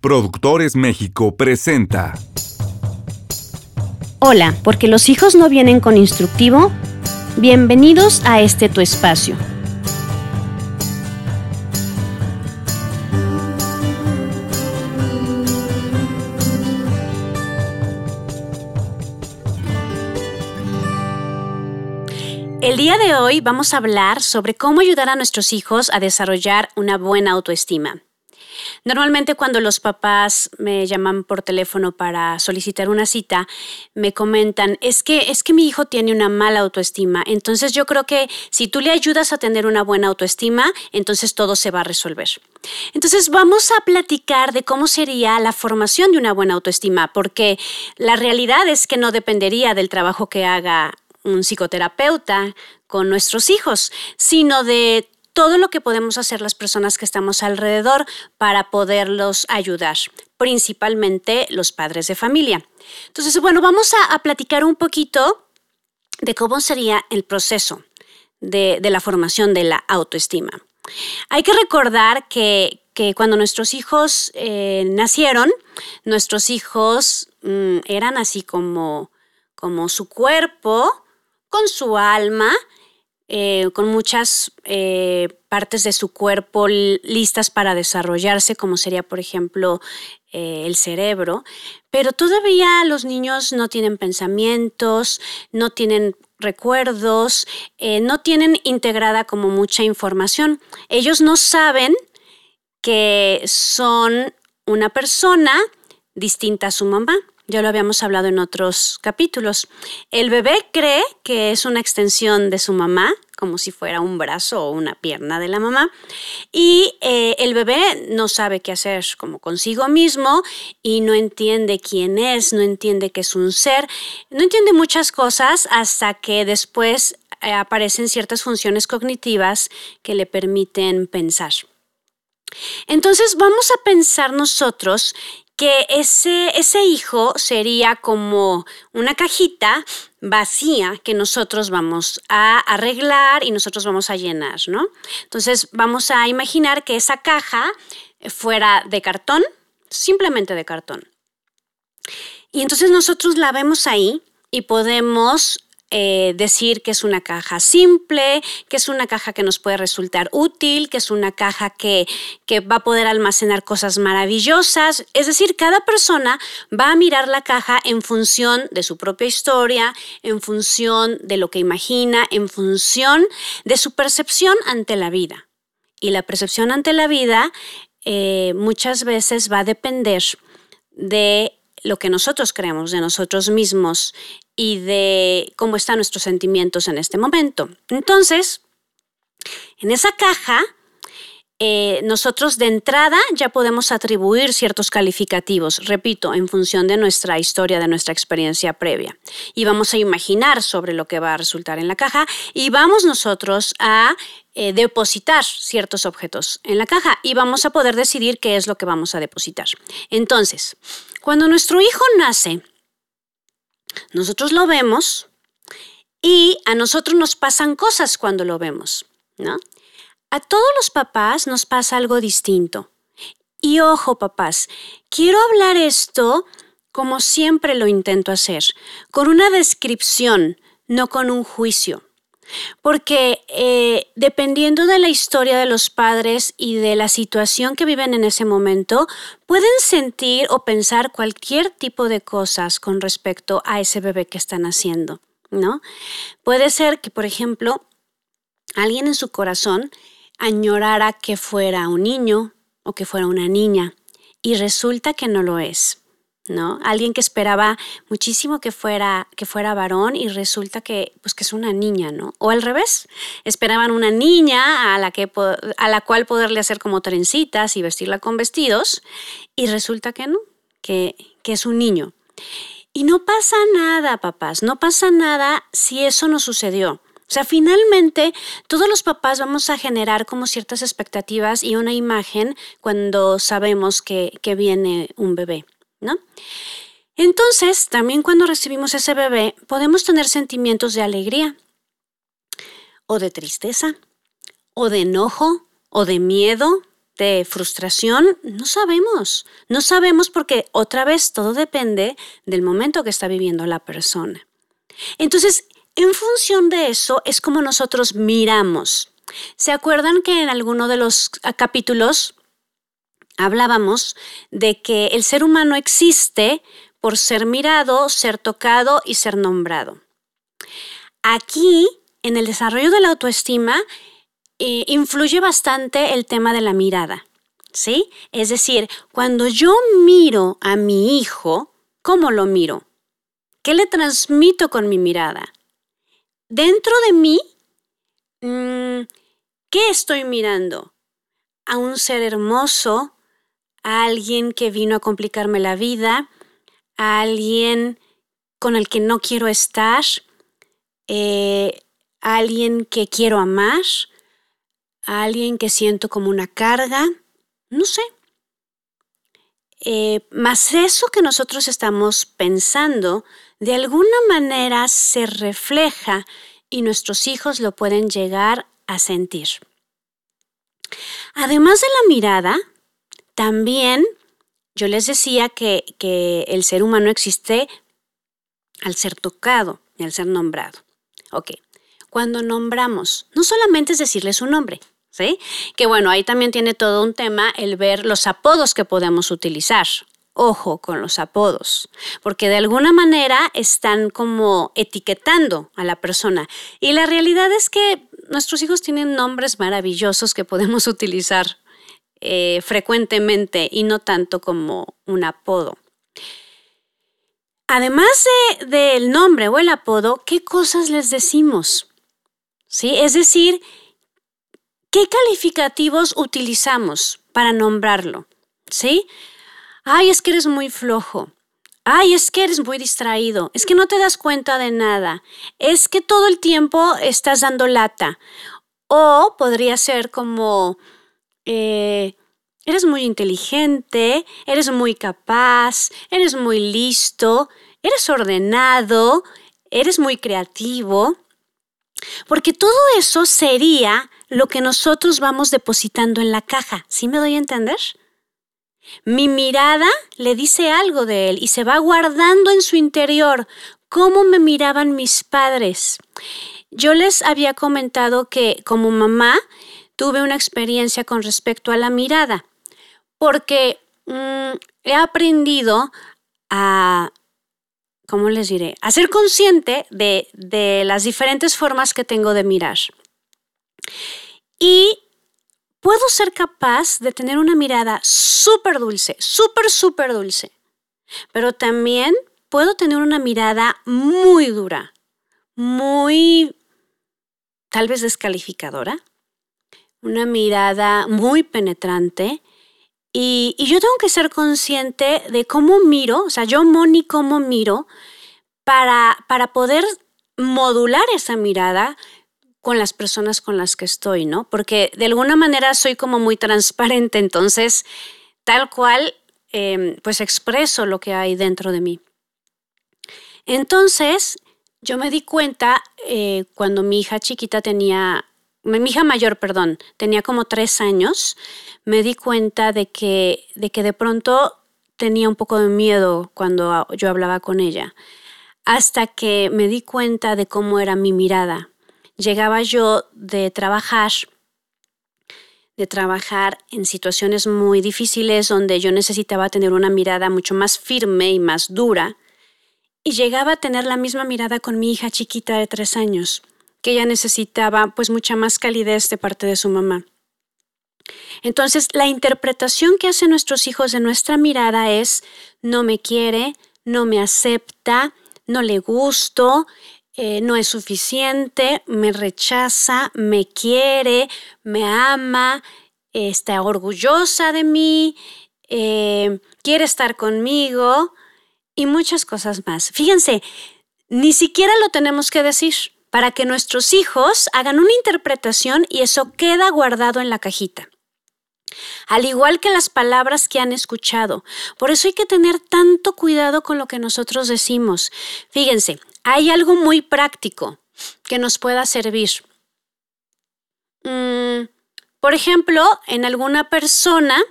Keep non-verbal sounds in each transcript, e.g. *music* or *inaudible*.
Productores México presenta. Hola, porque los hijos no vienen con instructivo. Bienvenidos a este tu espacio. El día de hoy vamos a hablar sobre cómo ayudar a nuestros hijos a desarrollar una buena autoestima. Normalmente cuando los papás me llaman por teléfono para solicitar una cita, me comentan, es que, es que mi hijo tiene una mala autoestima, entonces yo creo que si tú le ayudas a tener una buena autoestima, entonces todo se va a resolver. Entonces vamos a platicar de cómo sería la formación de una buena autoestima, porque la realidad es que no dependería del trabajo que haga un psicoterapeuta con nuestros hijos, sino de todo lo que podemos hacer las personas que estamos alrededor para poderlos ayudar, principalmente los padres de familia. Entonces, bueno, vamos a, platicar un poquito de cómo sería el proceso de, la formación de la autoestima. Hay que recordar que, cuando nuestros hijos eh, nacieron, nuestros hijos mm, eran así como, como su cuerpo, con su alma, eh, con muchas eh, partes de su cuerpo listas para desarrollarse, como sería, por ejemplo, eh, el cerebro, pero todavía los niños no tienen pensamientos, no tienen recuerdos, no tienen integrada como mucha información. Ellos no saben que son una persona distinta a su mamá. Ya lo habíamos hablado en otros capítulos. El bebé cree que es una extensión de su mamá, como si fuera un brazo o una pierna de la mamá. Y eh, el bebé no sabe qué hacer como consigo mismo y no entiende quién es, no entiende que es un ser, no entiende muchas cosas hasta que después eh, aparecen ciertas funciones cognitivas que le permiten pensar. Entonces vamos a pensar nosotros que ese, ese hijo sería como una cajita vacía que nosotros vamos a arreglar y nosotros vamos a llenar, ¿no? Entonces vamos a imaginar que esa caja fuera de cartón, simplemente de cartón. Y entonces nosotros la vemos ahí y podemos eh, decir que es una caja simple, que es una caja que nos puede resultar útil, que es una caja que, que va a poder almacenar cosas maravillosas. Es decir, cada persona va a mirar la caja en función de su propia historia, en función de lo que imagina, en función de su percepción ante la vida. Y la percepción ante la vida eh, muchas veces va a depender de lo que nosotros creemos de nosotros mismos y de cómo están nuestros sentimientos en este momento. Entonces, en esa caja, eh, nosotros de entrada ya podemos atribuir ciertos calificativos, repito, en función de nuestra historia, de nuestra experiencia previa. Y vamos a imaginar sobre lo que va a resultar en la caja y vamos nosotros a eh, depositar ciertos objetos en la caja y vamos a poder decidir qué es lo que vamos a depositar. Entonces, cuando nuestro hijo nace, nosotros lo vemos y a nosotros nos pasan cosas cuando lo vemos, ¿no? A todos los papás nos pasa algo distinto. Y ojo, papás, quiero hablar esto como siempre lo intento hacer, con una descripción, no con un juicio. Porque eh, dependiendo de la historia de los padres y de la situación que viven en ese momento, pueden sentir o pensar cualquier tipo de cosas con respecto a ese bebé que están haciendo, ¿no? Puede ser que, por ejemplo, alguien en su corazón añorara que fuera un niño o que fuera una niña y resulta que no lo es. ¿No? Alguien que esperaba muchísimo que fuera, que fuera varón y resulta que, pues, que es una niña, ¿no? O al revés, esperaban una niña a la, que, a la cual poderle hacer como trencitas y vestirla con vestidos y resulta que no, que, que es un niño. Y no pasa nada, papás, no pasa nada si eso no sucedió. O sea, finalmente todos los papás vamos a generar como ciertas expectativas y una imagen cuando sabemos que, que viene un bebé. ¿No? Entonces, también cuando recibimos ese bebé, podemos tener sentimientos de alegría, o de tristeza, o de enojo, o de miedo, de frustración, no sabemos. No sabemos porque otra vez todo depende del momento que está viviendo la persona. Entonces, en función de eso es como nosotros miramos. ¿Se acuerdan que en alguno de los capítulos hablábamos de que el ser humano existe por ser mirado, ser tocado y ser nombrado? Aquí, en el desarrollo de la autoestima, eh, influye bastante el tema de la mirada, ¿sí? Es decir, cuando yo miro a mi hijo, ¿cómo lo miro? ¿Qué le transmito con mi mirada? Dentro de mí, mm, ¿qué estoy mirando? A un ser hermoso, alguien que vino a complicarme la vida, a alguien con el que no quiero estar, eh, a alguien que quiero amar, a alguien que siento como una carga, no sé. Eh, más eso que nosotros estamos pensando, de alguna manera se refleja y nuestros hijos lo pueden llegar a sentir. Además de la mirada, también yo les decía que, que el ser humano existe al ser tocado y al ser nombrado. Ok, cuando nombramos, no solamente es decirle su nombre, que bueno, ahí también tiene todo un tema el ver los apodos que podemos utilizar. Ojo con los apodos, porque de alguna manera están como etiquetando a la persona. Y la realidad es que nuestros hijos tienen nombres maravillosos que podemos *laughs* utilizar eh, frecuentemente y no tanto como un apodo. Además del nombre o el apodo, ¿qué cosas les decimos? ¿Sí? Es decir, ¿Qué calificativos utilizamos para nombrarlo? ¿Sí? Ay, es que eres muy flojo. Ay, es que eres muy distraído. Es que no te das cuenta de nada. Es que todo el tiempo estás dando lata. O podría ser como, eh, eres muy inteligente, eres muy capaz, eres muy listo, eres ordenado, eres muy creativo. Porque todo eso sería lo que nosotros vamos depositando en la caja. ¿Sí me doy a entender? Mi mirada le dice algo de él y se va guardando en su interior cómo me miraban mis padres. Yo les había comentado que como mamá tuve una experiencia con respecto a la mirada, porque mm, he aprendido a, ¿cómo les diré? A ser consciente de, de las diferentes formas que tengo de mirar. Y puedo ser capaz de tener una mirada súper dulce, súper, súper dulce. Pero también puedo tener una mirada muy dura, muy tal vez descalificadora, una mirada muy penetrante. Y, yo tengo que ser consciente de cómo miro, o sea, yo, Moni, cómo miro para, para poder modular esa mirada con las personas con las que estoy, ¿no? Porque de alguna manera soy como muy transparente, entonces tal cual, em, pues expreso lo que hay dentro de mí. Entonces, yo me di cuenta eh, cuando mi hija chiquita tenía, mi hija mayor, perdón, tenía como tres años, me di cuenta de que, de que de pronto tenía un poco de miedo cuando yo hablaba con ella, hasta que me di cuenta de cómo era mi mirada. Llegaba yo de trabajar, de trabajar en situaciones muy difíciles donde yo necesitaba tener una mirada mucho más firme y más dura, y llegaba a tener la misma mirada con mi hija chiquita de tres años, que ella necesitaba pues mucha más calidez de parte de su mamá. Entonces, la interpretación que hacen nuestros hijos de nuestra mirada es no me quiere, no me acepta, no le gusto, eh, no es suficiente, me rechaza, me quiere, me ama, está orgullosa de mí, eh, quiere estar conmigo y muchas cosas más. Fíjense, ni siquiera lo tenemos que decir para que nuestros hijos hagan una interpretación y eso queda guardado en la cajita. Al igual que las palabras que han escuchado. Por eso hay que tener tanto cuidado con lo que nosotros decimos. Fíjense, hay algo muy práctico que nos pueda servir. Mm, Por ejemplo, en alguna persona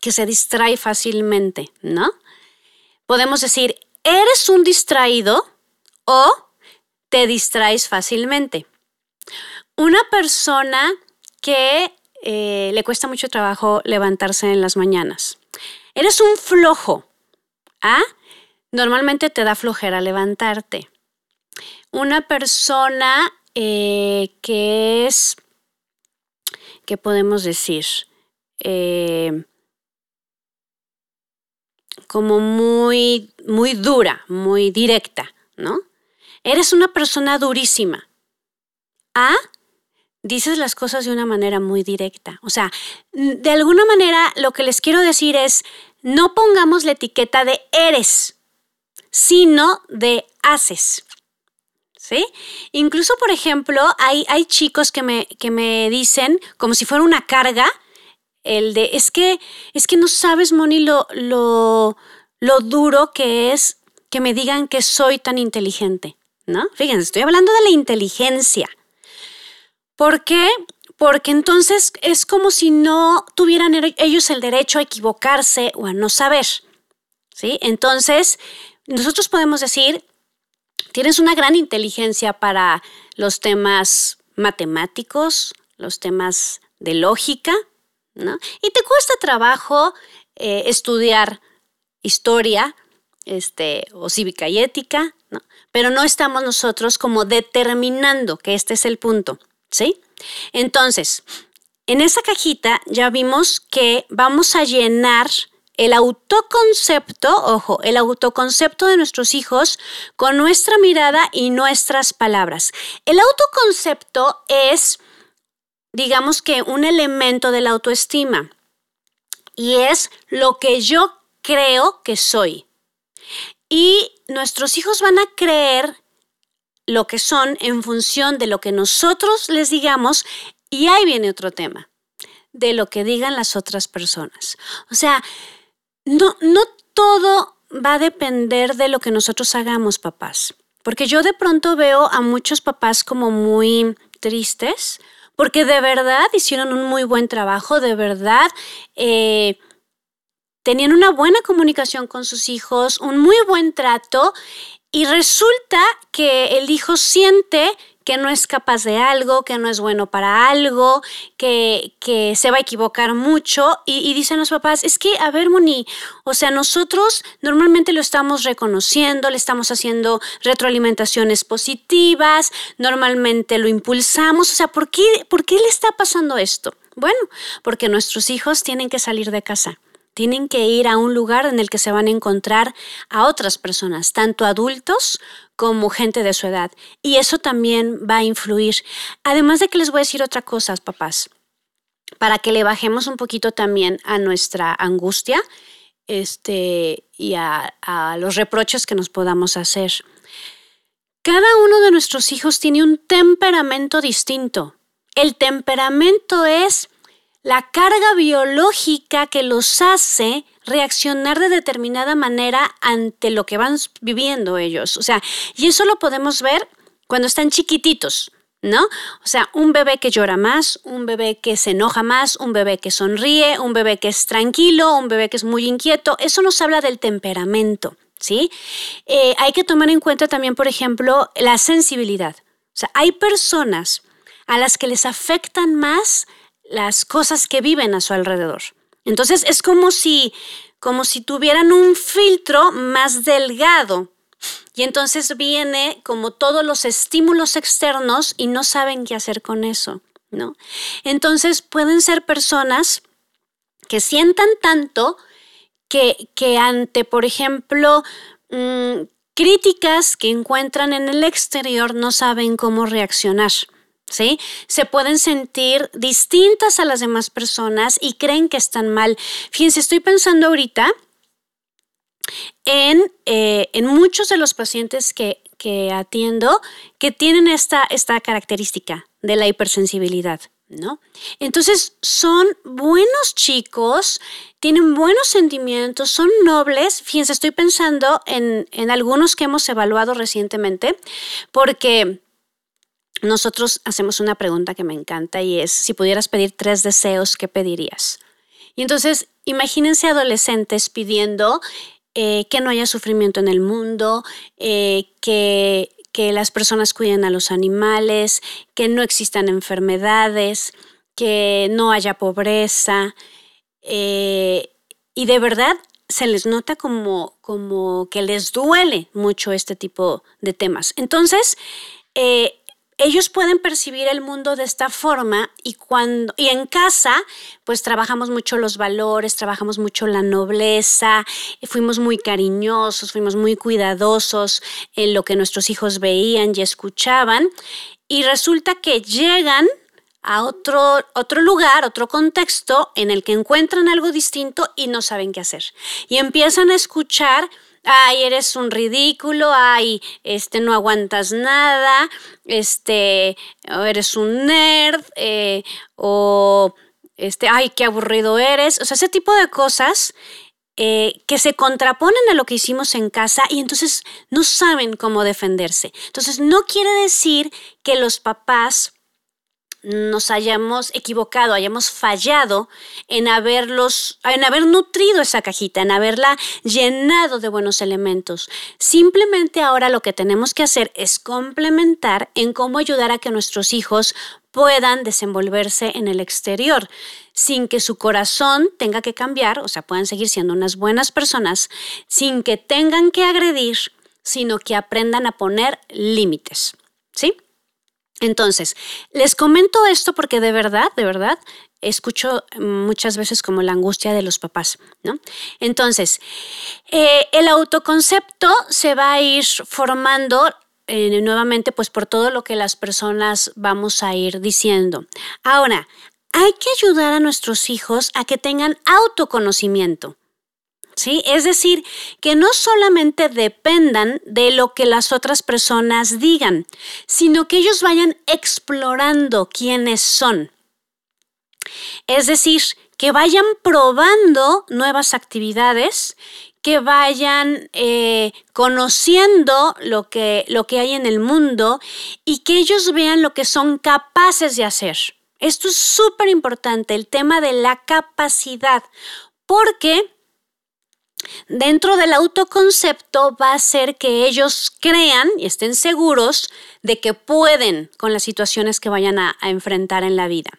que se distrae fácilmente, ¿no? Podemos decir, eres un distraído o te distraes fácilmente. Una persona que eh, le cuesta mucho trabajo levantarse en las mañanas. Eres un flojo. ¿Ah? Normalmente te da flojera levantarte. Una persona eh, que es, ¿qué podemos decir? Eh, como muy, muy dura, muy directa, ¿no? Eres una persona durísima. ¿Ah? dices las cosas de una manera muy directa. O sea, de alguna manera lo que les quiero decir es, no pongamos la etiqueta de eres, sino de haces. ¿Sí? Incluso, por ejemplo, hay, hay chicos que me, que me dicen, como si fuera una carga, el de, es que, es que no sabes, Moni, lo, lo, lo duro que es que me digan que soy tan inteligente, ¿no? Fíjense, estoy hablando de la inteligencia. ¿Por qué? Porque entonces es como si no tuvieran ellos el derecho a equivocarse o a no saber. ¿Sí? Entonces, nosotros podemos decir, tienes una gran inteligencia para los temas matemáticos, los temas de lógica, ¿no? Y te cuesta trabajo eh, estudiar historia este, o cívica y ética, ¿no? Pero no estamos nosotros como determinando que este es el punto. ¿sí? Entonces, en esa cajita ya vimos que vamos a llenar el autoconcepto, ojo, el autoconcepto de nuestros hijos con nuestra mirada y nuestras palabras. El autoconcepto es, digamos que, un elemento de la autoestima y es lo que yo creo que soy. Y nuestros hijos van a creer lo que son en función de lo que nosotros les digamos y ahí viene otro tema, de lo que digan las otras personas. O sea, no, no todo va a depender de lo que nosotros hagamos, papás. Porque yo de pronto veo a muchos papás como muy tristes, porque de verdad hicieron un muy buen trabajo, de verdad eh, tenían una buena comunicación con sus hijos, un muy buen trato y resulta que el hijo siente que no es capaz de algo, que no es bueno para algo, que, que se va a equivocar mucho. Y, y, dicen los papás, es que, a ver, Moni, o sea, nosotros normalmente lo estamos reconociendo, le estamos haciendo retroalimentaciones positivas, normalmente lo impulsamos. O sea, ¿por qué, ¿por qué le está pasando esto? Bueno, porque nuestros hijos tienen que salir de casa tienen que ir a un lugar en el que se van a encontrar a otras personas, tanto adultos como gente de su edad. Y eso también va a influir. Además de que les voy a decir otra cosa, papás, para que le bajemos un poquito también a nuestra angustia este, y a, a los reproches que nos podamos hacer. Cada uno de nuestros hijos tiene un temperamento distinto. El temperamento es la carga biológica que los hace reaccionar de determinada manera ante lo que van viviendo ellos. O sea, y eso lo podemos ver cuando están chiquititos. ¿No? O sea, un bebé que llora más, un bebé que se enoja más, un bebé que sonríe, un bebé que es tranquilo, un bebé que es muy inquieto, eso nos habla del temperamento, ¿sí? Eh, hay que tomar en cuenta también, por ejemplo, la sensibilidad. O sea, hay personas a las que les afectan más las cosas que viven a su alrededor. Entonces es como si, como si tuvieran un filtro más delgado. Y entonces viene como todos los estímulos externos y no saben qué hacer con eso, ¿no? Entonces pueden ser personas que sientan tanto que, que ante, por ejemplo, mm, críticas que encuentran en el exterior no saben cómo reaccionar. ¿Sí? Se pueden sentir distintas a las demás personas y creen que están mal. Fíjense, estoy pensando ahorita en, eh, en muchos de los pacientes que, que atiendo que tienen esta, esta característica de la hipersensibilidad. ¿No? Entonces son buenos chicos, tienen buenos sentimientos, son nobles. Fíjense, estoy pensando en, en algunos que hemos evaluado recientemente, porque nosotros hacemos una pregunta que me encanta y es, si pudieras pedir tres deseos, ¿qué pedirías? Y entonces, imagínense adolescentes pidiendo eh, que no haya sufrimiento en el mundo, eh, que, las personas cuiden a los animales, que no existan enfermedades, que no haya pobreza. Eh, y de verdad se les nota como, como que les duele mucho este tipo de temas. Entonces, ellos pueden percibir el mundo de esta forma y cuando y en casa pues trabajamos mucho los valores, trabajamos mucho la nobleza, fuimos muy cariñosos, fuimos muy cuidadosos en lo que nuestros hijos veían y escuchaban y resulta que llegan a otro, otro lugar, otro contexto en el que encuentran algo distinto y no saben qué hacer. Y empiezan a escuchar ay, eres un ridículo, ay, este, no aguantas nada, este, eres un nerd, eh, o este, ay, qué aburrido eres. O sea, ese tipo de cosas eh, que se contraponen a lo que hicimos en casa y entonces no saben cómo defenderse. Entonces, no quiere decir que los papás nos hayamos equivocado, hayamos fallado en haberlos, en haber nutrido esa cajita, en haberla llenado de buenos elementos. Simplemente ahora lo que tenemos que hacer es complementar en cómo ayudar a que nuestros hijos puedan desenvolverse en el exterior sin que su corazón tenga que cambiar, o sea, puedan seguir siendo unas buenas personas, sin que tengan que agredir, sino que aprendan a poner límites. ¿Sí? Entonces, les comento esto porque de verdad, de verdad, escucho muchas veces como la angustia de los papás, ¿no? Entonces, eh, el autoconcepto se va a ir formando eh, nuevamente pues por todo lo que las personas vamos a ir diciendo. Ahora, hay que ayudar a nuestros hijos a que tengan autoconocimiento. ¿Sí? Es decir, que no solamente dependan de lo que las otras personas digan, sino que ellos vayan explorando quiénes son. Es decir, que vayan probando nuevas actividades, que vayan eh, conociendo lo que, lo que hay en el mundo y que ellos vean lo que son capaces de hacer. Esto es súper importante, el tema de la capacidad, porque dentro del autoconcepto va a ser que ellos crean y estén seguros de que pueden con las situaciones que vayan a, enfrentar en la vida.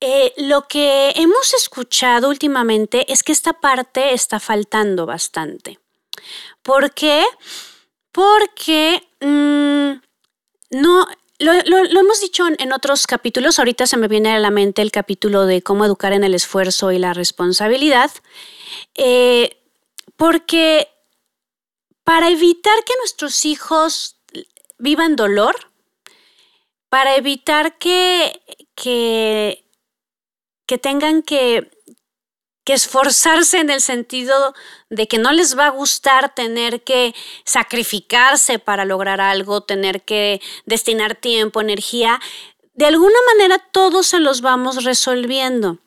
Eh, lo que hemos escuchado últimamente es que esta parte está faltando bastante. ¿Por qué? Porque mm, no, lo, hemos dicho en, otros capítulos, ahorita se me viene a la mente el capítulo de cómo educar en el esfuerzo y la responsabilidad. Eh, porque para evitar que nuestros hijos vivan dolor, para evitar que, que, que tengan que, que esforzarse en el sentido de que no les va a gustar tener que sacrificarse para lograr algo, tener que destinar tiempo, energía, de alguna manera todos se los vamos resolviendo.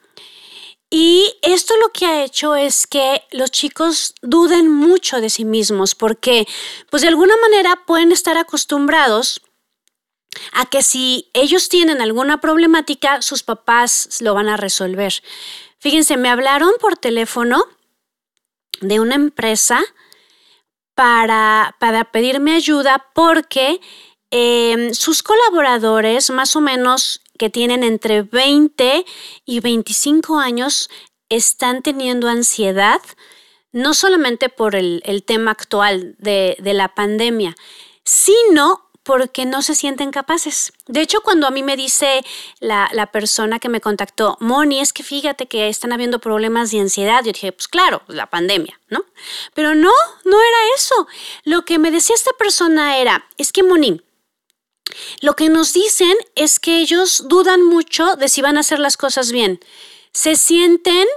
Y esto lo que ha hecho es que los chicos duden mucho de sí mismos porque pues de alguna manera pueden estar acostumbrados a que si ellos tienen alguna problemática, sus papás lo van a resolver. Fíjense, me hablaron por teléfono de una empresa para, para pedirme ayuda porque em, sus colaboradores más o menos que tienen entre 20 y 25 años están teniendo ansiedad, no solamente por el, tema actual de, la pandemia, sino porque no se sienten capaces. De hecho, cuando a mí me dice la, la, persona que me contactó, Moni, es que fíjate que están habiendo problemas de ansiedad, yo dije, pues claro, la pandemia, ¿no? Pero no, no era eso. Lo que me decía esta persona era, es que Moni, lo que nos dicen es que ellos dudan mucho de si van a hacer las cosas bien. Se sienten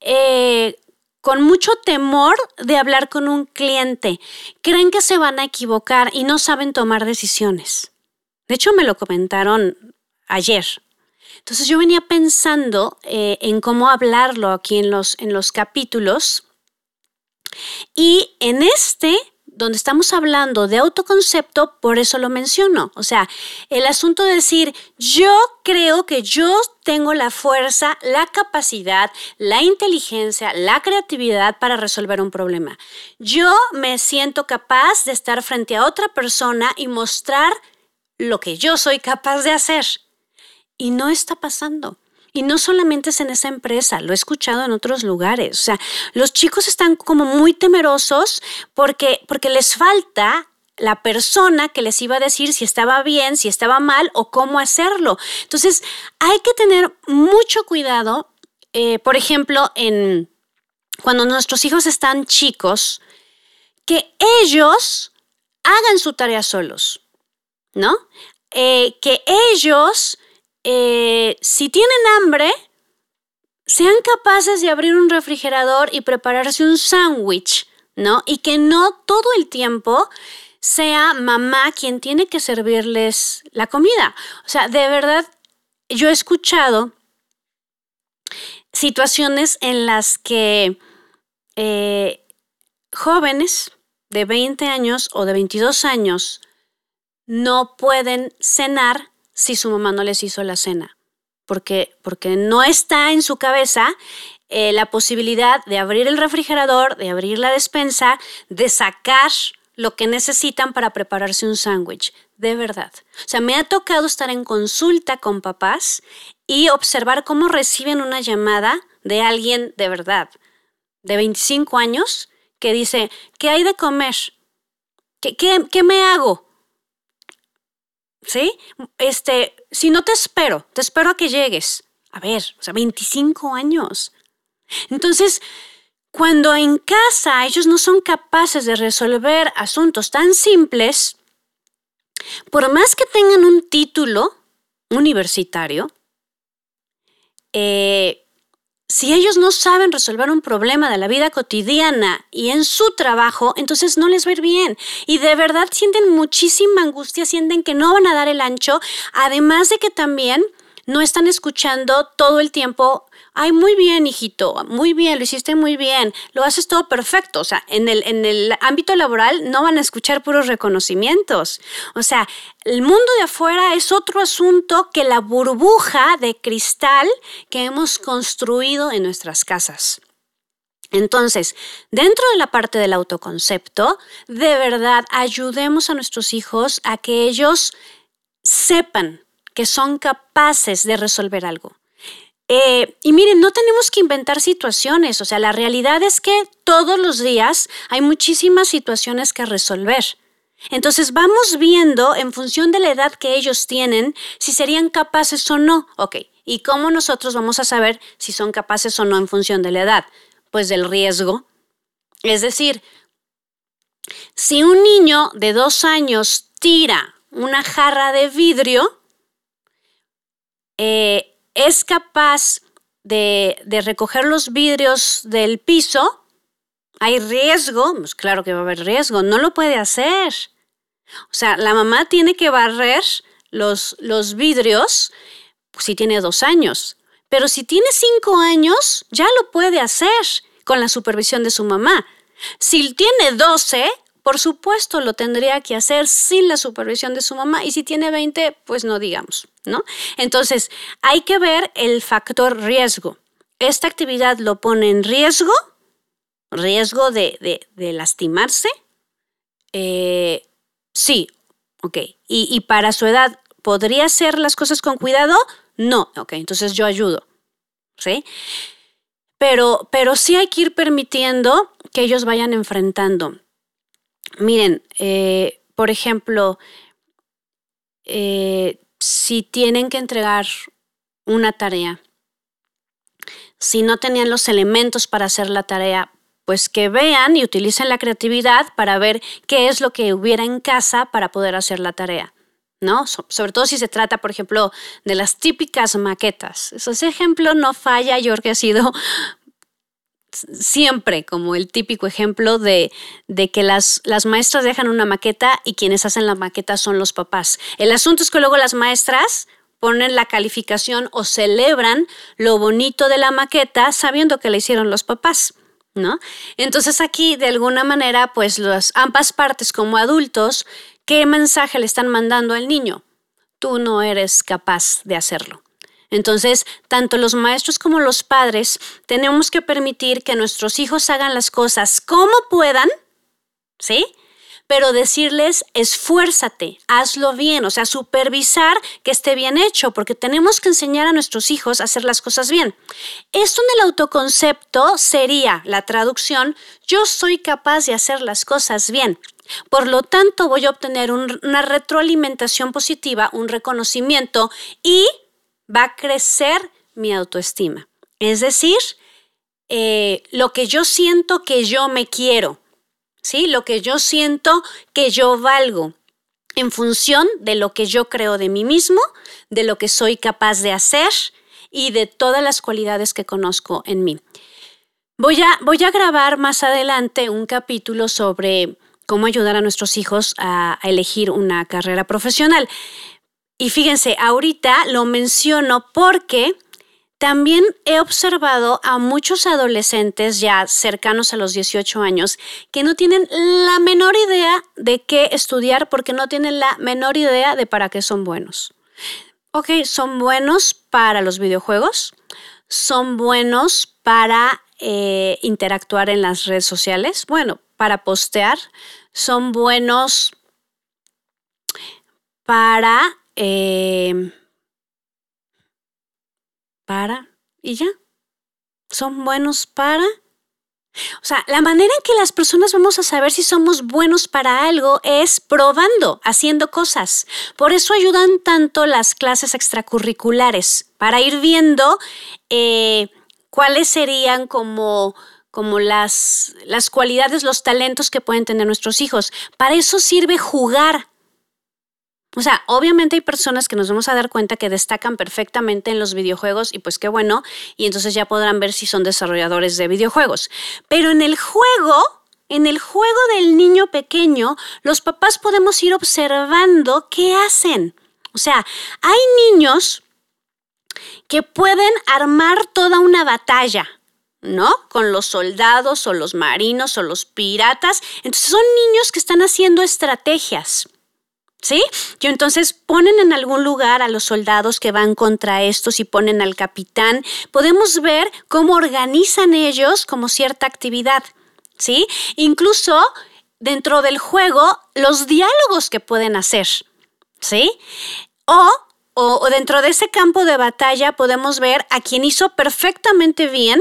eh, con mucho temor de hablar con un cliente. Creen que se van a equivocar y no saben tomar decisiones. De hecho, me lo comentaron ayer. Entonces yo venía pensando eh, en cómo hablarlo aquí en los, en los capítulos y en este donde estamos hablando de autoconcepto, por eso lo menciono. O sea, el asunto de decir, yo creo que yo tengo la fuerza, la capacidad, la inteligencia, la creatividad para resolver un problema. Yo me siento capaz de estar frente a otra persona y mostrar lo que yo soy capaz de hacer. Y no está pasando. Y no solamente es en esa empresa, lo he escuchado en otros lugares. O sea, los chicos están como muy temerosos porque, porque les falta la persona que les iba a decir si estaba bien, si estaba mal o cómo hacerlo. Entonces, hay que tener mucho cuidado, eh, por ejemplo, en cuando nuestros hijos están chicos, que ellos hagan su tarea solos, ¿no? Eh, que ellos eh, si tienen hambre, sean capaces de abrir un refrigerador y prepararse un sándwich, ¿no? Y que no todo el tiempo sea mamá quien tiene que servirles la comida. O sea, de verdad, yo he escuchado situaciones en las que eh, jóvenes de 20 años o de 22 años no pueden cenar si su mamá no les hizo la cena, porque, porque no está en su cabeza eh, la posibilidad de abrir el refrigerador, de abrir la despensa, de sacar lo que necesitan para prepararse un sándwich, de verdad. O sea, me ha tocado estar en consulta con papás y observar cómo reciben una llamada de alguien de verdad, de 25 años, que dice, ¿qué hay de comer? ¿Qué, qué, qué me hago? ¿Sí? Este, si no te espero, te espero a que llegues. A ver, o sea, 25 años. Entonces, cuando en casa ellos no son capaces de resolver asuntos tan simples, por más que tengan un título universitario, eh, si ellos no saben resolver un problema de la vida cotidiana y en su trabajo, entonces no les va a ir bien. Y de verdad sienten muchísima angustia, sienten que no van a dar el ancho, además de que también no están escuchando todo el tiempo ay, muy bien, hijito, muy bien, lo hiciste muy bien, lo haces todo perfecto. O sea, en el, en el ámbito laboral no van a escuchar puros reconocimientos. O sea, el mundo de afuera es otro asunto que la burbuja de cristal que hemos construido en nuestras casas. Entonces, dentro de la parte del autoconcepto, de verdad ayudemos a nuestros hijos a que ellos sepan que son capaces de resolver algo. Eh, y miren, no tenemos que inventar situaciones, o sea, la realidad es que todos los días hay muchísimas situaciones que resolver. Entonces vamos viendo en función de la edad que ellos tienen si serían capaces o no. Ok, ¿y cómo nosotros vamos a saber si son capaces o no en función de la edad? Pues del riesgo. Es decir, si un niño de dos años tira una jarra de vidrio, eh, es capaz de, recoger los vidrios del piso, hay riesgo, pues claro que va a haber riesgo, no lo puede hacer. O sea, la mamá tiene que barrer los, vidrios si tiene dos años, pero si tiene cinco años, ya lo puede hacer con la supervisión de su mamá. Si tiene doce, por supuesto lo tendría que hacer sin la supervisión de su mamá y si tiene 20, pues no digamos, ¿no? Entonces, hay que ver el factor riesgo. ¿Esta actividad lo pone en riesgo? ¿Riesgo de, lastimarse? Eh, sí, ok. ¿Y, ¿Y para su edad podría hacer las cosas con cuidado? No, ok, entonces yo ayudo, ¿sí? Pero, pero sí hay que ir permitiendo que ellos vayan enfrentando. Miren, eh, por ejemplo, eh, si tienen que entregar una tarea, si no tenían los elementos para hacer la tarea, pues que vean y utilicen la creatividad para ver qué es lo que hubiera en casa para poder hacer la tarea. ¿no? sobre todo si se trata, por ejemplo, de las típicas maquetas. Ese ejemplo no falla, yo que ha sido siempre como el típico ejemplo de, que las, las, maestras dejan una maqueta y quienes hacen la maqueta son los papás. El asunto es que luego las maestras ponen la calificación o celebran lo bonito de la maqueta sabiendo que la hicieron los papás. ¿no? Entonces aquí, de alguna manera, pues las ambas partes como adultos, ¿qué mensaje le están mandando al niño? Tú no eres capaz de hacerlo. Entonces, tanto los maestros como los padres tenemos que permitir que nuestros hijos hagan las cosas como puedan, ¿sí? pero decirles esfuérzate, hazlo bien, o sea, supervisar que esté bien hecho, porque tenemos que enseñar a nuestros hijos a hacer las cosas bien. Esto en el autoconcepto sería la traducción, yo soy capaz de hacer las cosas bien. Por lo tanto, voy a obtener una retroalimentación positiva, un reconocimiento y va a crecer mi autoestima. Es decir, eh, lo que yo siento que yo me quiero, ¿sí? Lo que yo siento que yo valgo en función de lo que yo creo de mí mismo, de lo que soy capaz de hacer y de todas las cualidades que conozco en mí. Voy a, voy a grabar más adelante un capítulo sobre cómo ayudar a nuestros hijos a elegir una carrera profesional. Y fíjense, ahorita lo menciono porque también he observado a muchos adolescentes ya cercanos a los 18 años que no tienen la menor idea de qué estudiar porque no tienen la menor idea de para qué son buenos. Ok, son buenos para los videojuegos, son buenos para eh, interactuar en las redes sociales, bueno, para postear, son buenos para... Eh, para y ya. Son buenos para... O sea, la manera en que las personas vamos a saber si somos buenos para algo es probando, haciendo cosas. Por eso ayudan tanto las clases extracurriculares, para ir viendo eh, cuáles serían como como las, las cualidades, los talentos que pueden tener nuestros hijos. Para eso sirve jugar, o sea, obviamente hay personas que nos vamos a dar cuenta que destacan perfectamente en los videojuegos y pues qué bueno, y entonces ya podrán ver si son desarrolladores de videojuegos. Pero en el juego, en el juego del niño pequeño, los papás podemos ir observando qué hacen. O sea, hay niños que pueden armar toda una batalla, ¿no? Con los soldados o los marinos o los piratas. Entonces son niños que están haciendo estrategias. ¿Sí? Y entonces ponen en algún lugar a los soldados que van contra estos y ponen al capitán. Podemos ver cómo organizan ellos como cierta actividad. ¿Sí? Incluso dentro del juego, los diálogos que pueden hacer. ¿Sí? O, o, dentro de ese campo de batalla podemos ver a quien hizo perfectamente bien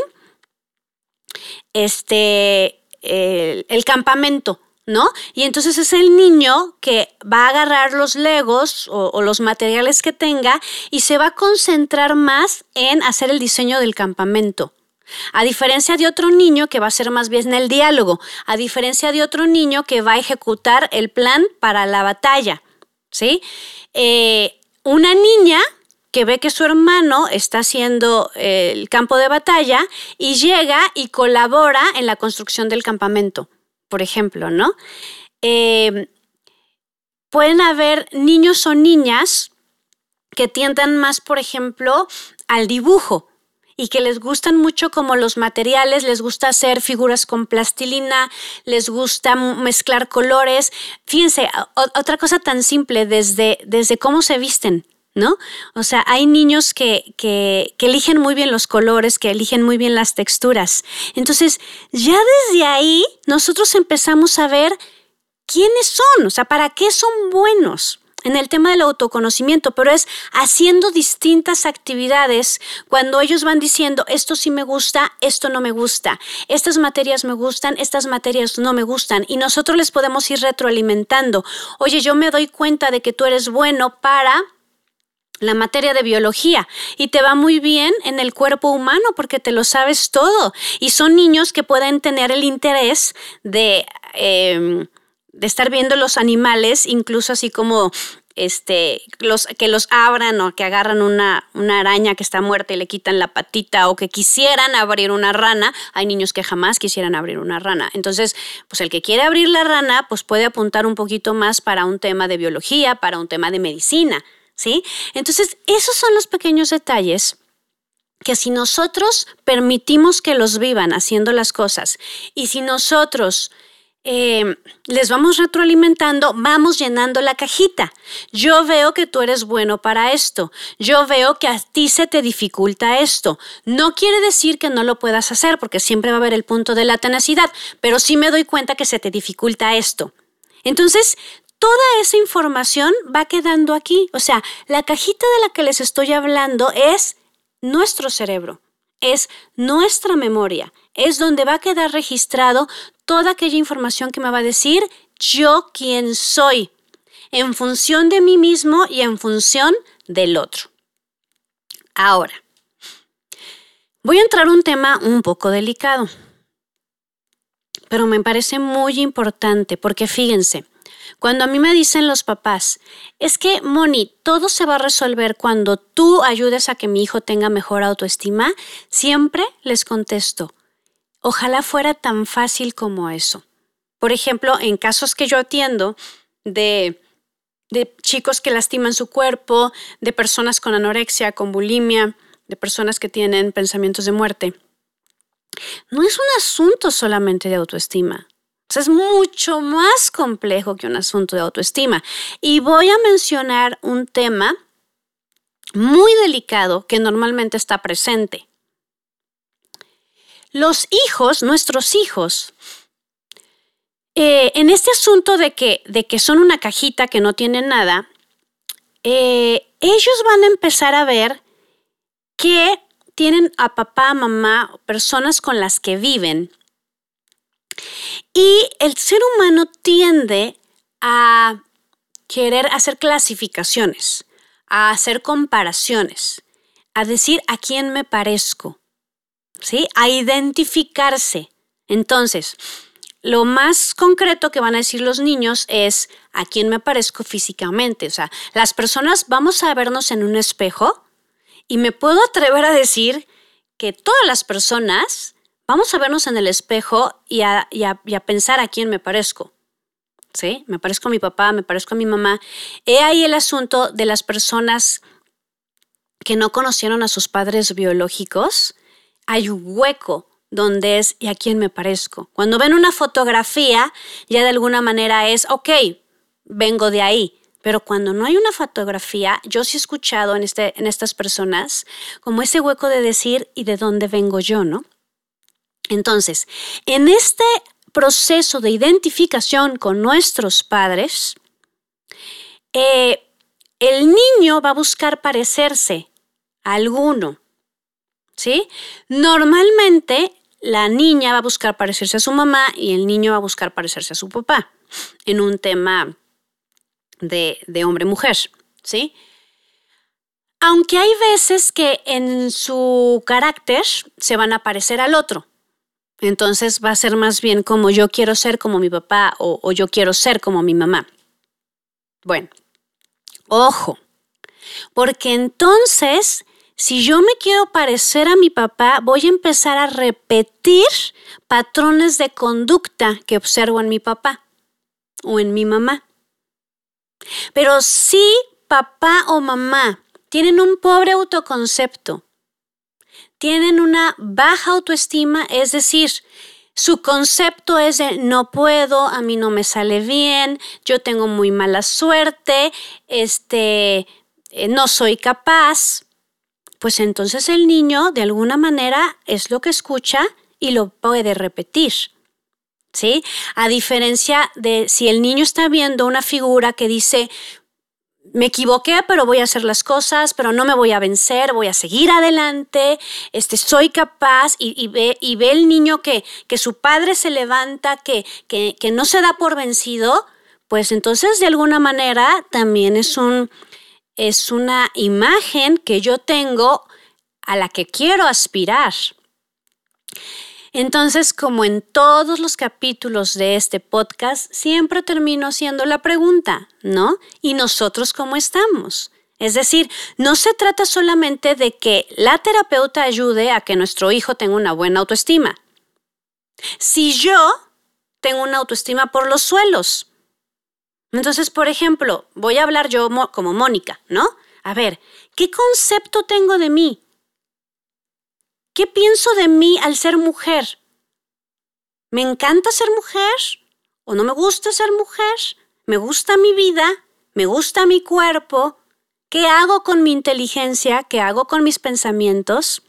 este, el campamento. ¿No? Y entonces es el niño que va a agarrar los legos o, los materiales que tenga y se va a concentrar más en hacer el diseño del campamento. A diferencia de otro niño que va a ser más bien el diálogo, a diferencia de otro niño que va a ejecutar el plan para la batalla, ¿sí? Eh, una niña que ve que su hermano está haciendo el campo de batalla y llega y colabora en la construcción del campamento por ejemplo, ¿no? Eh, pueden haber niños o niñas que tiendan más, por ejemplo, al dibujo y que les gustan mucho como los materiales, les gusta hacer figuras con plastilina, les gusta mezclar colores. Fíjense, otra cosa tan simple desde, desde cómo se visten. ¿No? O sea, hay niños que, que, eligen muy bien los colores, que eligen muy bien las texturas. Entonces, ya desde ahí nosotros empezamos a ver quiénes son, o sea, para qué son buenos en el tema del autoconocimiento, pero es haciendo distintas actividades cuando ellos van diciendo, esto sí me gusta, esto no me gusta, estas materias me gustan, estas materias no me gustan, y nosotros les podemos ir retroalimentando. Oye, yo me doy cuenta de que tú eres bueno para la materia de biología y te va muy bien en el cuerpo humano porque te lo sabes todo. Y son niños que pueden tener el interés de, em, de estar viendo los animales, incluso así como este, los, que los abran o que agarran una, una, araña que está muerta y le quitan la patita o que quisieran abrir una rana. Hay niños que jamás quisieran abrir una rana. Entonces, pues el que quiere abrir la rana, pues puede apuntar un poquito más para un tema de biología, para un tema de medicina. ¿Sí? Entonces, esos son los pequeños detalles que si nosotros permitimos que los vivan haciendo las cosas y si nosotros eh, les vamos retroalimentando, vamos llenando la cajita. Yo veo que tú eres bueno para esto. Yo veo que a ti se te dificulta esto. No quiere decir que no lo puedas hacer, porque siempre va a haber el punto de la tenacidad, pero sí me doy cuenta que se te dificulta esto. Entonces, toda esa información va quedando aquí. O sea, la cajita de la que les estoy hablando es nuestro cerebro, es nuestra memoria, es donde va a quedar registrado toda aquella información que me va a decir yo quién soy, en función de mí mismo y en función del otro. Ahora, voy a entrar un tema un poco delicado, pero me parece muy importante porque fíjense, cuando a mí me dicen los papás, es que, Moni, todo se va a resolver cuando tú ayudes a que mi hijo tenga mejor autoestima, siempre les contesto, ojalá fuera tan fácil como eso. Por ejemplo, en casos que yo atiendo de, de chicos que lastiman su cuerpo, de personas con anorexia, con bulimia, de personas que tienen pensamientos de muerte, no es un asunto solamente de autoestima es mucho más complejo que un asunto de autoestima. Y voy a mencionar un tema muy delicado que normalmente está presente. Los hijos, nuestros hijos, eh, en este asunto de que, de que son una cajita que no tiene nada, eh, ellos van a empezar a ver que tienen a papá, mamá, personas con las que viven y el ser humano tiende a querer hacer clasificaciones, a hacer comparaciones, a decir a quién me parezco, ¿sí? A identificarse. Entonces, lo más concreto que van a decir los niños es a quién me parezco físicamente. O sea, las personas vamos a vernos en un espejo y me puedo atrever a decir que todas las personas vamos a vernos en el espejo y a, pensar a quién me parezco. ¿Sí? Me parezco a mi papá, me parezco a mi mamá. He ahí el asunto de las personas que no conocieron a sus padres biológicos. Hay un hueco donde es y a quién me parezco. Cuando ven una fotografía, ya de alguna manera es, ok, vengo de ahí. Pero cuando no hay una fotografía, yo sí he escuchado en, este, en estas personas como ese hueco de decir, ¿y de dónde vengo yo, no? Entonces, en este proceso de identificación con nuestros padres, eh, el niño va a buscar parecerse a alguno. ¿Sí? Normalmente la niña va a buscar parecerse a su mamá y el niño va a buscar parecerse a su papá en un tema de, de hombre-mujer. ¿Sí? Aunque hay veces que en su carácter se van a parecer al otro. Entonces va a ser más bien como yo quiero ser como mi papá o, yo quiero ser como mi mamá. Bueno, ojo, porque entonces si yo me quiero parecer a mi papá, voy a empezar a repetir patrones de conducta que observo en mi papá o en mi mamá. Pero si papá o mamá tienen un pobre autoconcepto, tienen una baja autoestima, es decir, su concepto es de no puedo, a mí no me sale bien, yo tengo muy mala suerte, este, eh, no soy capaz. Pues entonces el niño de alguna manera es lo que escucha y lo puede repetir. ¿Sí? A diferencia de si el niño está viendo una figura que dice, me equivoqué, pero voy a hacer las cosas, pero no me voy a vencer, voy a seguir adelante, este, soy capaz y, ve, y ve el niño que, que su padre se levanta, que, que, que, no se da por vencido, pues entonces de alguna manera también es, un, es una imagen que yo tengo a la que quiero aspirar. Entonces, como en todos los capítulos de este podcast, siempre termino haciendo la pregunta, ¿no? ¿Y nosotros cómo estamos? Es decir, no se trata solamente de que la terapeuta ayude a que nuestro hijo tenga una buena autoestima. Si yo tengo una autoestima por los suelos, entonces, por ejemplo, voy a hablar yo como Mónica, ¿no? A ver, ¿qué concepto tengo de mí? ¿Qué pienso de mí al ser mujer? ¿Me encanta ser mujer o no me gusta ser mujer? ¿Me gusta mi vida? ¿Me gusta mi cuerpo? ¿Qué hago con mi inteligencia? ¿Qué hago con mis pensamientos?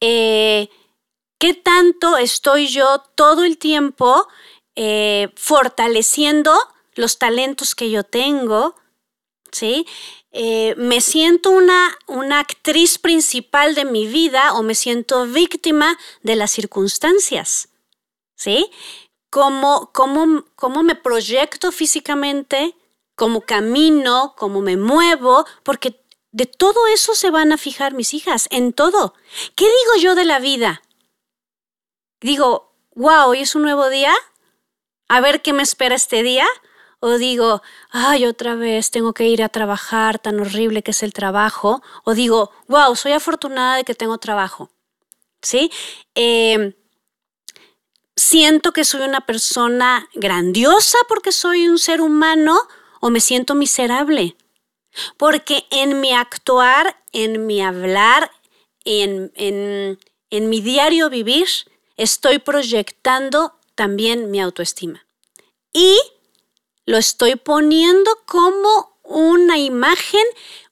Eh, ¿Qué tanto estoy yo todo el tiempo eh, fortaleciendo los talentos que yo tengo? ¿Sí? Eh, ¿Me siento una, una actriz principal de mi vida o me siento víctima de las circunstancias? ¿Sí? ¿Cómo, cómo, cómo me proyecto físicamente? ¿Cómo camino? ¿Cómo me muevo? Porque de todo eso se van a fijar mis hijas, en todo. ¿Qué digo yo de la vida? Digo, wow, hoy es un nuevo día, a ver qué me espera este día. O digo, ay, otra vez tengo que ir a trabajar, tan horrible que es el trabajo. O digo, wow, soy afortunada de que tengo trabajo. ¿Sí? Eh, siento que soy una persona grandiosa porque soy un ser humano o me siento miserable. Porque en mi actuar, en mi hablar, en, en mi diario vivir, estoy proyectando también mi autoestima. Y lo estoy poniendo como una imagen,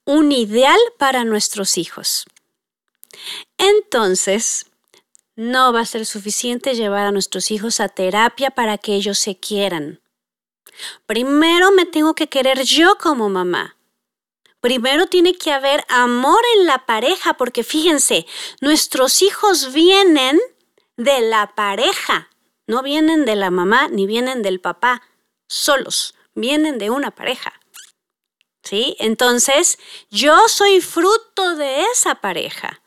un ideal para nuestros hijos. Entonces, no va a ser suficiente llevar a nuestros hijos a terapia para que ellos se quieran. Primero me tengo que querer yo como mamá. Primero tiene que haber amor en la pareja, porque fíjense, nuestros hijos vienen de la pareja, no vienen de la mamá ni vienen del papá solos, vienen de una pareja. ¿Sí? Entonces, yo soy fruto de esa pareja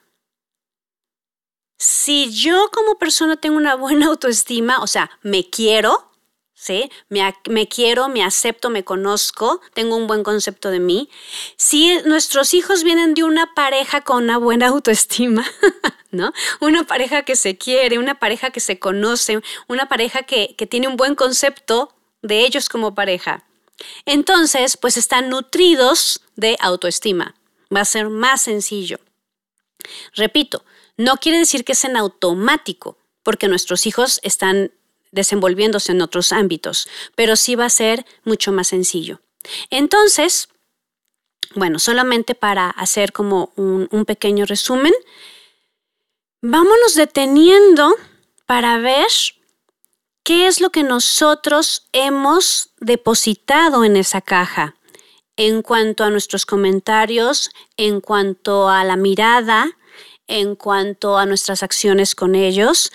si yo como persona tengo una buena *laughs* autoestima, o sea, me quiero, ¿sí? Me, me, quiero, me acepto, me conozco, tengo un buen concepto de mí. Si nuestros hijos vienen de una pareja con una buena *laughs* autoestima, ¿no? Una pareja que se quiere, una pareja que se conoce, una pareja que, que tiene un buen concepto de ellos como pareja. Entonces, pues están nutridos de autoestima. Va a ser más sencillo. Repito, no quiere decir que es en automático, porque nuestros hijos están desenvolviéndose en otros ámbitos, pero sí va a ser mucho más sencillo. Entonces, bueno, solamente para hacer como un, un pequeño resumen, vámonos deteniendo para ver qué es lo que nosotros hemos depositado en esa caja en cuanto a nuestros comentarios, en cuanto a la mirada, en cuanto a nuestras acciones con ellos.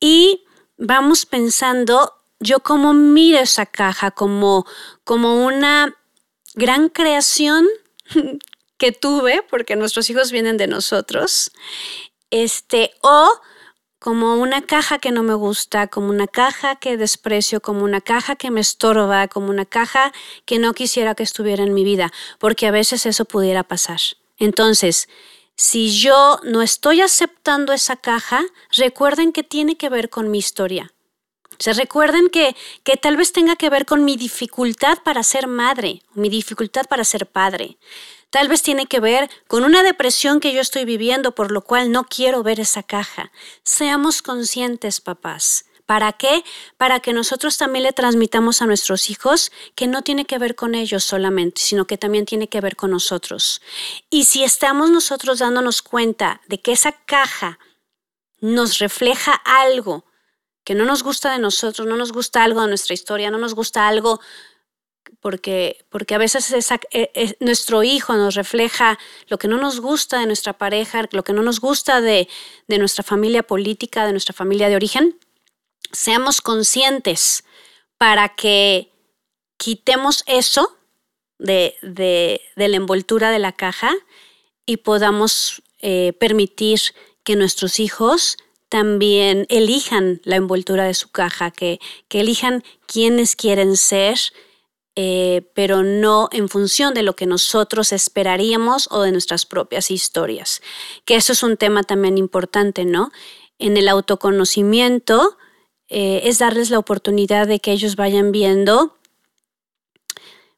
Y vamos pensando yo cómo miro esa caja como, como una gran creación *laughs* que tuve, porque nuestros hijos vienen de nosotros, este, o como una caja que no me gusta, como una caja que desprecio, como una caja que me estorba, como una caja que no quisiera que estuviera en mi vida, porque a veces eso pudiera pasar. Entonces, si yo no estoy aceptando esa caja, recuerden que tiene que ver con mi historia. O recuerden que, que tal vez tenga que ver con mi dificultad para ser madre, mi dificultad para ser padre. Tal vez tiene que ver con una depresión que yo estoy viviendo, por lo cual no quiero ver esa caja. Seamos conscientes, papás. ¿Para qué? Para que nosotros también le transmitamos a nuestros hijos que no tiene que ver con ellos solamente, sino que también tiene que ver con nosotros. Y si estamos nosotros dándonos cuenta de que esa caja nos refleja algo que no nos gusta de nosotros, no nos gusta algo de nuestra historia, no nos gusta algo porque, porque a veces e, e, nuestro hijo nos refleja lo que no nos gusta de nuestra pareja, lo que no nos gusta de, nuestra familia política, de nuestra familia de origen, seamos conscientes para que quitemos eso de, la envoltura de la caja y podamos eh, permitir que nuestros hijos también elijan la envoltura de su caja, que, elijan quiénes quieren ser, eh, pero no en función de lo que nosotros esperaríamos o de nuestras propias historias. Que eso es un tema también importante, ¿no? En el autoconocimiento, eh, es darles la oportunidad de que ellos vayan viendo,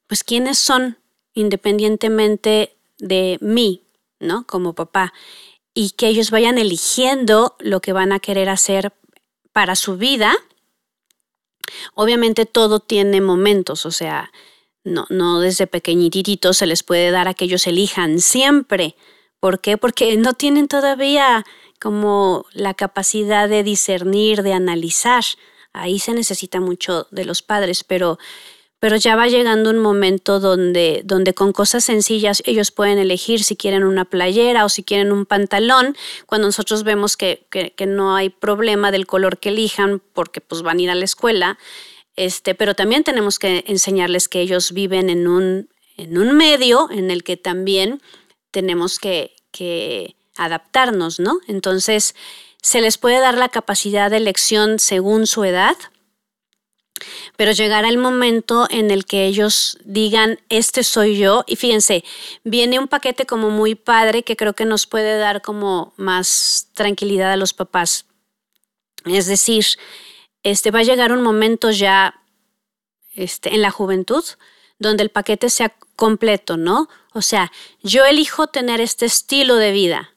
pues, quiénes son independientemente de mí, ¿no? Como papá. y que ellos vayan eligiendo lo que van a querer hacer para su vida. Obviamente todo tiene momentos, o sea, no, no desde pequeñititos se les puede dar a que ellos elijan siempre. ¿Por qué? Porque no tienen todavía como la capacidad de discernir, de analizar. Ahí se necesita mucho de los padres, pero pero ya va llegando un momento donde, donde con cosas sencillas ellos pueden elegir si quieren una playera o si quieren un pantalón, cuando nosotros vemos que, no hay problema del color que elijan porque pues van a ir a la escuela, este, pero también tenemos que enseñarles que ellos viven en un, en un medio en el que también tenemos que, que adaptarnos, ¿no? Entonces, se les puede dar la capacidad de elección según su edad, pero llegará el momento en el que ellos digan, este soy yo. Y fíjense, viene un paquete como muy padre que creo que nos puede dar como más tranquilidad a los papás. Es decir, este va a llegar un momento ya este, en la juventud donde el paquete sea completo, ¿no? O sea, yo elijo tener este estilo de vida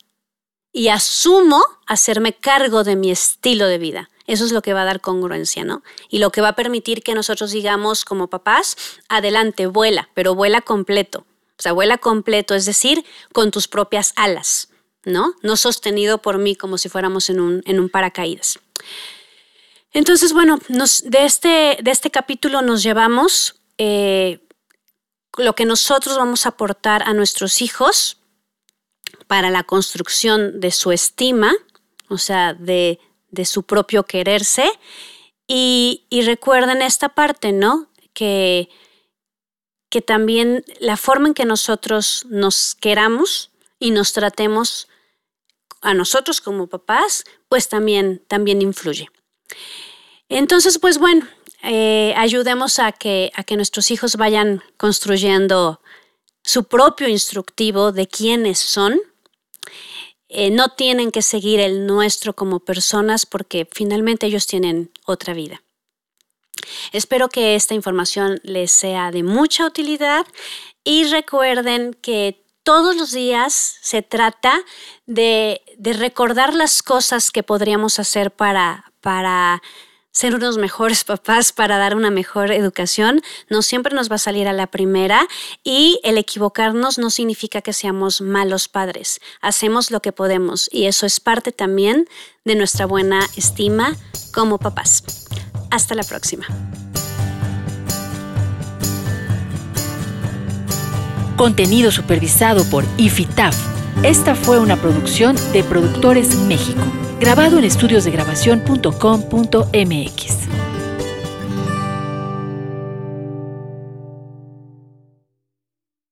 y asumo hacerme cargo de mi estilo de vida. Eso es lo que va a dar congruencia, ¿no? Y lo que va a permitir que nosotros digamos como papás, adelante, vuela, pero vuela completo. O sea, vuela completo, es decir, con tus propias alas, ¿no? No sostenido por mí como si fuéramos en un, en un paracaídas. Entonces, bueno, de, este, de este capítulo nos llevamos eh, lo que nosotros vamos a aportar a nuestros hijos para la construcción de su estima, o sea, de de su propio quererse. Y, recuerden esta parte, ¿no? Que, que también la forma en que nosotros nos queramos y nos tratemos a nosotros como papás, pues también, también influye. Entonces, pues bueno, eh, ayudemos a que, a que nuestros hijos vayan construyendo su propio instructivo de quiénes son eh, no tienen que seguir el nuestro como personas porque finalmente ellos tienen otra vida. Espero que esta información les sea de mucha utilidad y recuerden que todos los días se trata de, de recordar las cosas que podríamos hacer para, para ser unos mejores *laughs* papás para dar una mejor educación. No siempre nos va a salir a la primera y el equivocarnos no significa que seamos malos padres. Hacemos lo que podemos y eso es parte también de nuestra buena estima como papás. Hasta la próxima. Contenido supervisado por IFITAF. Esta fue una producción de Productores México grabado en estudiosdegrabación.com.mx.